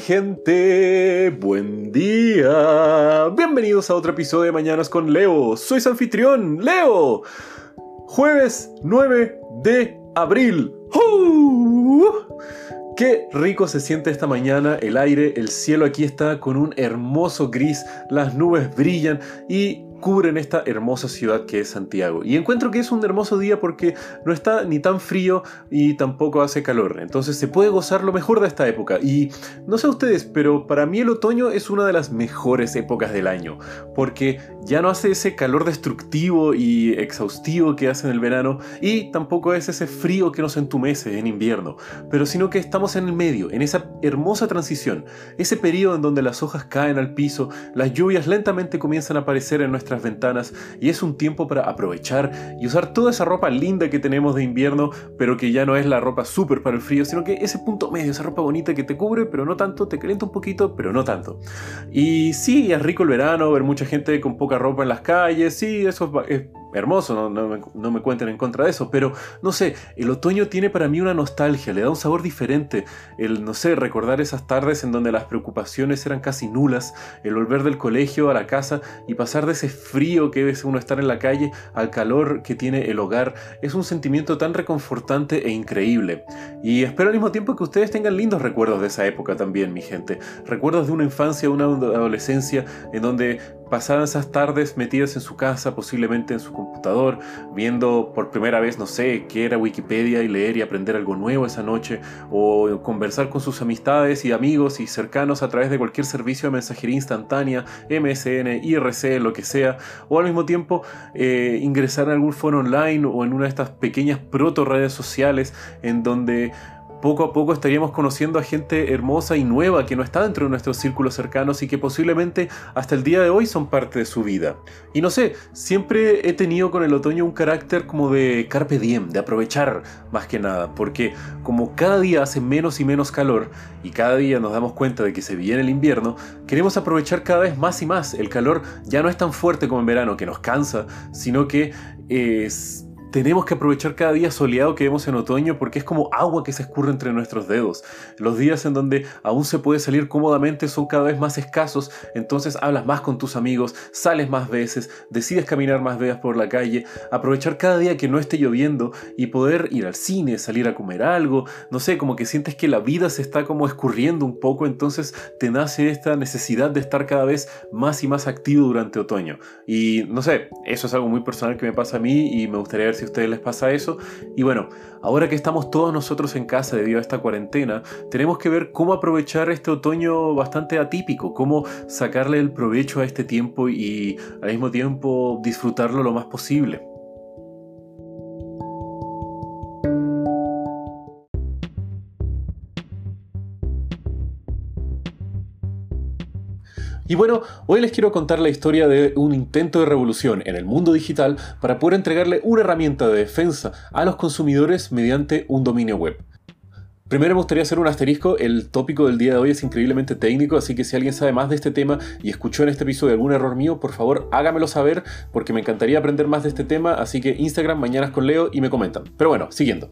gente, buen día. Bienvenidos a otro episodio de Mañanas con Leo. Soy su anfitrión, Leo. Jueves 9 de abril. Qué rico se siente esta mañana, el aire, el cielo aquí está con un hermoso gris, las nubes brillan y cubren esta hermosa ciudad que es Santiago. Y encuentro que es un hermoso día porque no está ni tan frío y tampoco hace calor. Entonces se puede gozar lo mejor de esta época. Y no sé ustedes, pero para mí el otoño es una de las mejores épocas del año. Porque ya no hace ese calor destructivo y exhaustivo que hace en el verano. Y tampoco es ese frío que nos entumece en invierno. Pero sino que estamos en el medio, en esa hermosa transición. Ese periodo en donde las hojas caen al piso, las lluvias lentamente comienzan a aparecer en nuestra ventanas y es un tiempo para aprovechar y usar toda esa ropa linda que tenemos de invierno, pero que ya no es la ropa súper para el frío, sino que ese punto medio, esa ropa bonita que te cubre, pero no tanto, te calienta un poquito, pero no tanto. Y sí, es rico el verano, ver mucha gente con poca ropa en las calles, sí, eso es, hermoso, no, me, cuenten en contra de eso, pero no sé, el otoño tiene para mí una nostalgia, le da un sabor diferente, el, no sé, recordar esas tardes en donde las preocupaciones eran casi nulas, el volver del colegio a la casa y pasar de ese frío que es uno estar en la calle al calor que tiene el hogar, es un sentimiento tan reconfortante e increíble. Y espero al mismo tiempo que ustedes tengan lindos recuerdos de esa época también, mi gente, recuerdos de una infancia, una adolescencia en donde pasaban esas tardes metidas en su casa, posiblemente en su computador, viendo por primera vez, no sé, qué era Wikipedia y leer y aprender algo nuevo esa noche, o conversar con sus amistades y amigos y cercanos a través de cualquier servicio de mensajería instantánea, MSN, IRC, lo que sea, o al mismo tiempo eh, ingresar en algún foro online o en una de estas pequeñas proto redes sociales en donde poco a poco estaríamos conociendo a gente hermosa y nueva que no está dentro de nuestros círculos cercanos y que posiblemente hasta el día de hoy son parte de su vida. Y no sé, siempre he tenido con el otoño un carácter como de carpe diem, de aprovechar más que nada, porque como cada día hace menos y menos calor y cada día nos damos cuenta de que se viene el invierno, queremos aprovechar cada vez más y más. El calor ya no es tan fuerte como en verano, que nos cansa, sino que es tenemos que aprovechar cada día soleado que vemos en otoño porque es como agua que se escurre entre nuestros dedos. Los días en donde aún se puede salir cómodamente son cada vez más escasos, entonces hablas más con tus amigos, sales más veces, decides caminar más veces por la calle, aprovechar cada día que no esté lloviendo y poder ir al cine, salir a comer algo, no sé, como que sientes que la vida se está como escurriendo un poco, entonces te nace esta necesidad de estar cada vez más y más activo durante otoño. Y no sé, eso es algo muy personal que me pasa a mí y me gustaría ver si a ustedes les pasa eso. Y bueno, ahora que estamos todos nosotros en casa debido a esta cuarentena, tenemos que ver cómo aprovechar este otoño bastante atípico, cómo sacarle el provecho a este tiempo y al mismo tiempo disfrutarlo lo más posible. Y bueno, hoy les quiero contar la historia de un intento de revolución en el mundo digital para poder entregarle una herramienta de defensa a los consumidores mediante un dominio web. Primero me gustaría hacer un asterisco, el tópico del día de hoy es increíblemente técnico, así que si alguien sabe más de este tema y escuchó en este episodio algún error mío, por favor hágamelo saber porque me encantaría aprender más de este tema, así que Instagram, mañanas con Leo y me comentan. Pero bueno, siguiendo.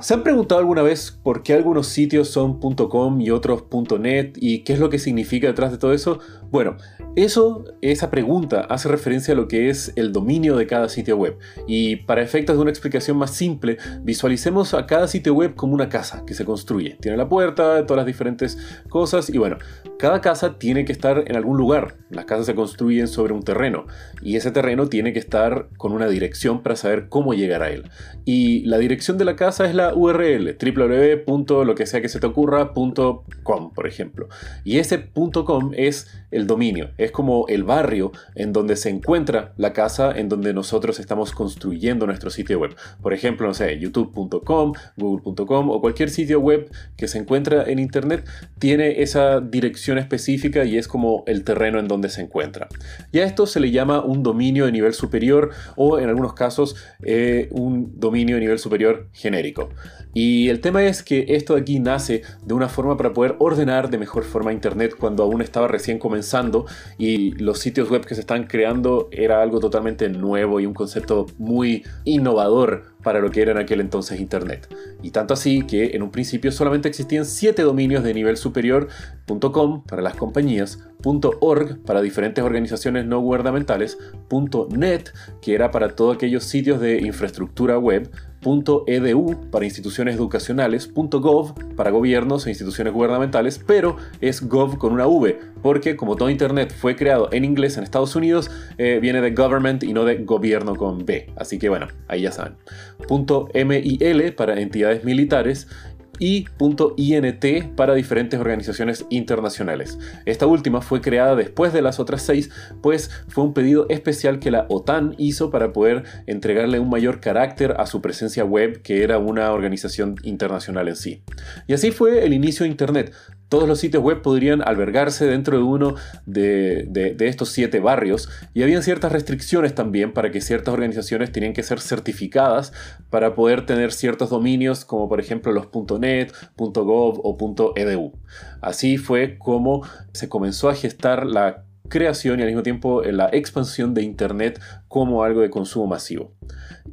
¿Se han preguntado alguna vez por qué algunos sitios son .com y otros .net y qué es lo que significa detrás de todo eso? Bueno, eso, esa pregunta hace referencia a lo que es el dominio de cada sitio web. Y para efectos de una explicación más simple, visualicemos a cada sitio web como una casa que se construye. Tiene la puerta, todas las diferentes cosas y bueno, cada casa tiene que estar en algún lugar. Las casas se construyen sobre un terreno y ese terreno tiene que estar con una dirección para saber cómo llegar a él. Y la dirección de la casa es la URL www. sea que se te ocurra.com, por ejemplo. Y ese .com es el dominio, es como el barrio en donde se encuentra la casa en donde nosotros estamos construyendo nuestro sitio web. Por ejemplo, no sé, youtube.com, google.com o cualquier sitio web que se encuentra en internet tiene esa dirección específica y es como el terreno en donde se encuentra. Y a esto se le llama un dominio de nivel superior o en algunos casos eh, un dominio de nivel superior genérico. Y el tema es que esto de aquí nace de una forma para poder ordenar de mejor forma Internet cuando aún estaba recién comenzando y los sitios web que se están creando era algo totalmente nuevo y un concepto muy innovador para lo que era en aquel entonces Internet. Y tanto así que en un principio solamente existían 7 dominios de nivel superior, .com para las compañías, .org para diferentes organizaciones no gubernamentales, .net que era para todos aquellos sitios de infraestructura web, .edu para instituciones educacionales, .gov para gobiernos e instituciones gubernamentales, pero es gov con una V, porque como todo Internet fue creado en inglés en Estados Unidos, eh, viene de government y no de gobierno con B. Así que bueno, ahí ya saben. .mil para entidades militares y .int para diferentes organizaciones internacionales. Esta última fue creada después de las otras seis, pues fue un pedido especial que la OTAN hizo para poder entregarle un mayor carácter a su presencia web, que era una organización internacional en sí. Y así fue el inicio de Internet, todos los sitios web podrían albergarse dentro de uno de, estos siete barrios y habían ciertas restricciones también para que ciertas organizaciones tenían que ser certificadas para poder tener ciertos dominios como por ejemplo los .net, .gov o .edu. Así fue como se comenzó a gestar la creación y al mismo tiempo la expansión de Internet como algo de consumo masivo.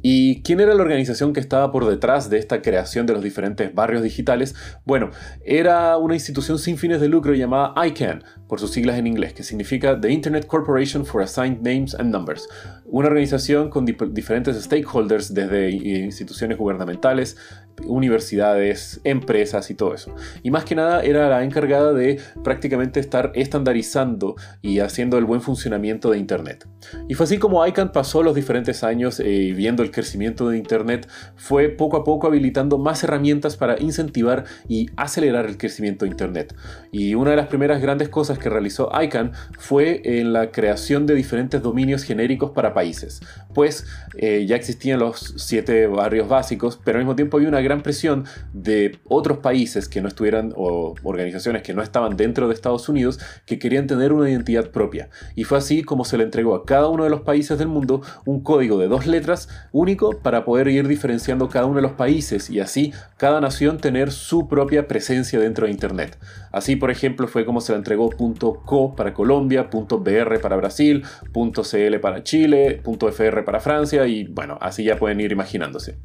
¿Y quién era la organización que estaba por detrás de esta creación de los diferentes barrios digitales? Bueno, era una institución sin fines de lucro llamada ICANN, por sus siglas en inglés, que significa The Internet Corporation for Assigned Names and Numbers, una organización con diferentes stakeholders desde instituciones gubernamentales, universidades, empresas y todo eso. Y más que nada era la encargada de prácticamente estar estandarizando y haciendo el buen funcionamiento de Internet. Y fue así como ICANN pasó los diferentes años eh, viendo el crecimiento de Internet, fue poco a poco habilitando más herramientas para incentivar y acelerar el crecimiento de Internet. Y una de las primeras grandes cosas que realizó ICANN fue en la creación de diferentes dominios genéricos para países, pues eh, ya existían los siete barrios básicos, pero al mismo tiempo había una gran presión de otros países que no estuvieran o organizaciones que no estaban dentro de Estados Unidos que querían tener una identidad propia. Y fue así como se le entregó a cada uno de los países del mundo un código de dos letras único para poder ir diferenciando cada uno de los países y así cada nación tener su propia presencia dentro de Internet. Así, por ejemplo, fue como se le entregó .co para Colombia, .br para Brasil, .cl para Chile, .fr para Francia y bueno, así ya pueden ir imaginándose.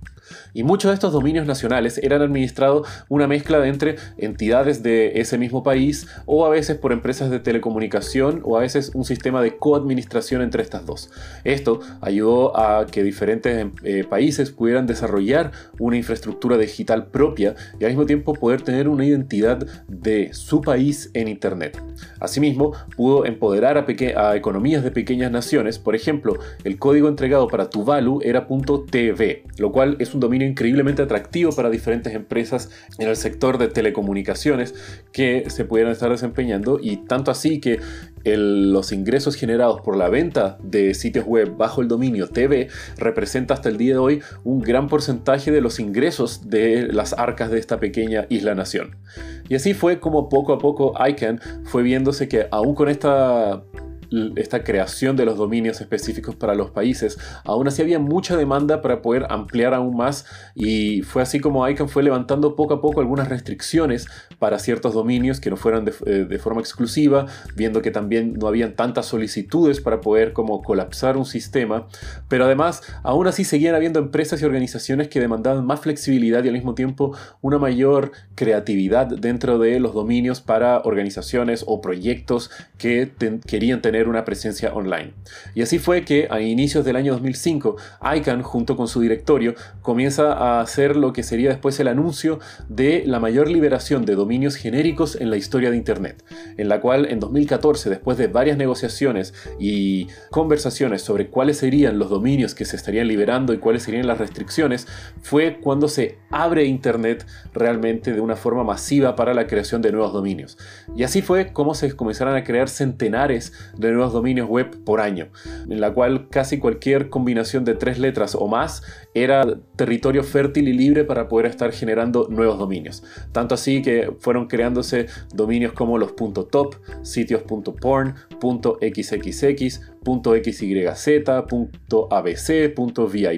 Y muchos de estos dominios nacionales eran administrados una mezcla entre entidades de ese mismo país o a veces por empresas de telecomunicación o a veces un sistema de coadministración entre estas dos. Esto ayudó a que diferentes eh, países pudieran desarrollar una infraestructura digital propia y al mismo tiempo poder tener una identidad de su país en Internet. Asimismo, pudo empoderar a, a economías de pequeñas naciones. Por ejemplo, el código entregado para Tuvalu era .tv, lo cual es un dominio increíblemente atractivo para diferentes empresas en el sector de telecomunicaciones que se pudieran estar desempeñando y tanto así que los ingresos generados por la venta de sitios web bajo el dominio TV representa hasta el día de hoy un gran porcentaje de los ingresos de las arcas de esta pequeña isla nación. Y así fue como poco a poco ICANN fue viéndose que aún con esta esta creación de los dominios específicos para los países, aún así había mucha demanda para poder ampliar aún más y fue así como ICANN fue levantando poco a poco algunas restricciones para ciertos dominios que no fueran de, eh, forma exclusiva, viendo que también no habían tantas solicitudes para poder como colapsar un sistema, pero además aún así seguían habiendo empresas y organizaciones que demandaban más flexibilidad y al mismo tiempo una mayor creatividad dentro de los dominios para organizaciones o proyectos que querían tener una presencia online. Y así fue que a inicios del año 2005, ICANN, junto con su directorio, comienza a hacer lo que sería después el anuncio de la mayor liberación de dominios genéricos en la historia de Internet, en la cual en 2014, después de varias negociaciones y conversaciones sobre cuáles serían los dominios que se estarían liberando y cuáles serían las restricciones, fue cuando se abre Internet realmente de una forma masiva para la creación de nuevos dominios. Y así fue como se comenzaron a crear centenares de nuevos dominios web por año, en la cual casi cualquier combinación de tres letras o más era territorio fértil y libre para poder estar generando nuevos dominios. Tanto así que fueron creándose dominios como los .top, sitios .porn, .xxx, .xyz, .abc,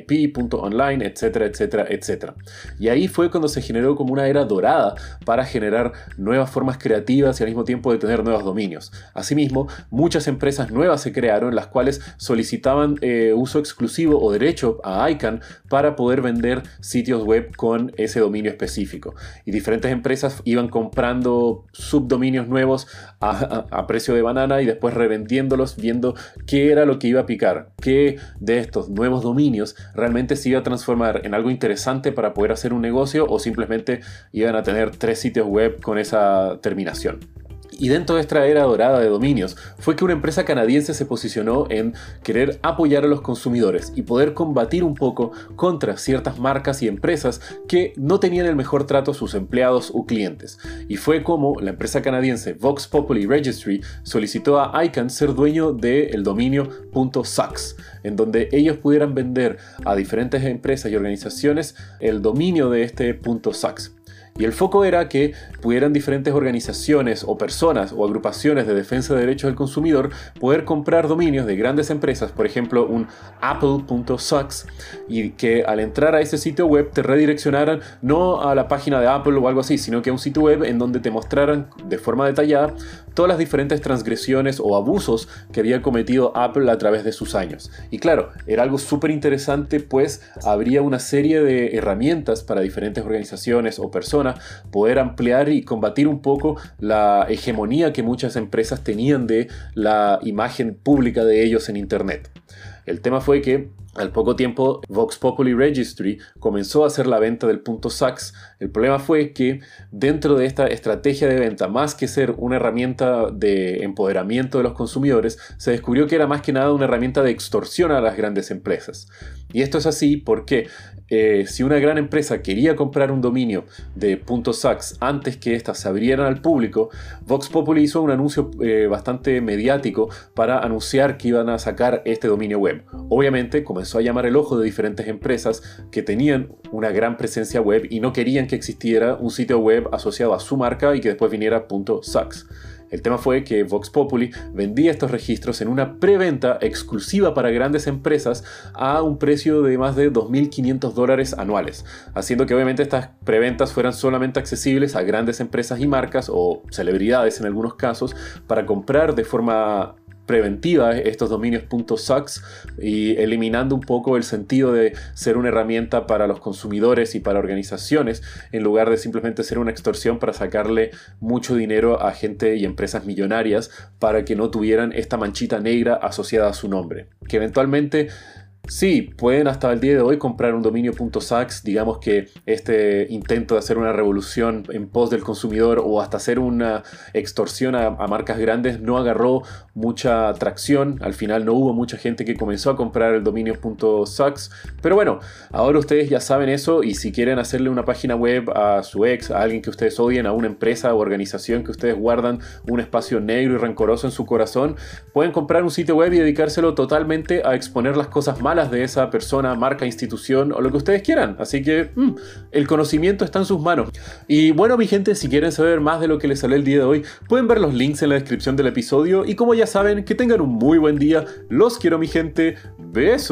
.vip, .online, etcétera, etcétera, etcétera. Y ahí fue cuando se generó como una era dorada para generar nuevas formas creativas y al mismo tiempo de tener nuevos dominios. Asimismo, muchas empresas nuevas se crearon, las cuales solicitaban eh, uso exclusivo o derecho a ICANN para poder vender sitios web con ese dominio específico. Y diferentes empresas iban comprando subdominios nuevos a, a precio de banana y después revendiéndolos viendo qué era lo que iba a picar, qué de estos nuevos dominios realmente se iba a transformar en algo interesante para poder hacer un negocio o simplemente iban a tener tres sitios web con esa terminación. Y dentro de esta era dorada de dominios fue que una empresa canadiense se posicionó en querer apoyar a los consumidores y poder combatir un poco contra ciertas marcas y empresas que no tenían el mejor trato a sus empleados o clientes. Y fue como la empresa canadiense Vox Populi Registry solicitó a ICANN ser dueño del dominio .sax, en donde ellos pudieran vender a diferentes empresas y organizaciones el dominio de este .sax. Y el foco era que pudieran diferentes organizaciones o personas o agrupaciones de defensa de derechos del consumidor poder comprar dominios de grandes empresas, por ejemplo un apple.sucks, y que al entrar a ese sitio web te redireccionaran no a la página de Apple o algo así, sino que a un sitio web en donde te mostraran de forma detallada todas las diferentes transgresiones o abusos que había cometido Apple a través de sus años. Y claro, era algo súper interesante pues habría una serie de herramientas para diferentes organizaciones o personas poder ampliar y combatir un poco la hegemonía que muchas empresas tenían de la imagen pública de ellos en Internet. El tema fue que al poco tiempo, Vox Populi Registry comenzó a hacer la venta del punto SAX. El problema fue que dentro de esta estrategia de venta, más que ser una herramienta de empoderamiento de los consumidores, se descubrió que era más que nada una herramienta de extorsión a las grandes empresas. Y esto es así porque eh, si una gran empresa quería comprar un dominio de .sax antes que éstas se abrieran al público, Vox Populi hizo un anuncio eh, bastante mediático para anunciar que iban a sacar este dominio web. Obviamente comenzó a llamar el ojo de diferentes empresas que tenían una gran presencia web y no querían que existiera un sitio web asociado a su marca y que después viniera .sax. El tema fue que Vox Populi vendía estos registros en una preventa exclusiva para grandes empresas a un precio de más de 2.500 dólares anuales, haciendo que obviamente estas preventas fueran solamente accesibles a grandes empresas y marcas o celebridades en algunos casos para comprar de forma preventiva estos dominios y eliminando un poco el sentido de ser una herramienta para los consumidores y para organizaciones en lugar de simplemente ser una extorsión para sacarle mucho dinero a gente y empresas millonarias para que no tuvieran esta manchita negra asociada a su nombre. Que eventualmente Sí, pueden hasta el día de hoy comprar un dominio .sax, digamos que este intento de hacer una revolución en pos del consumidor o hasta hacer una extorsión a, marcas grandes no agarró mucha atracción, al final no hubo mucha gente que comenzó a comprar el dominio .sax, pero bueno, ahora ustedes ya saben eso y si quieren hacerle una página web a su ex, a alguien que ustedes odien, a una empresa o organización que ustedes guardan un espacio negro y rencoroso en su corazón, pueden comprar un sitio web y dedicárselo totalmente a exponer las cosas malas de esa persona, marca, institución o lo que ustedes quieran. Así que mm, el conocimiento está en sus manos. Y bueno, mi gente, si quieren saber más de lo que les sale el día de hoy, pueden ver los links en la descripción del episodio. Y como ya saben, que tengan un muy buen día. Los quiero, mi gente. Besos.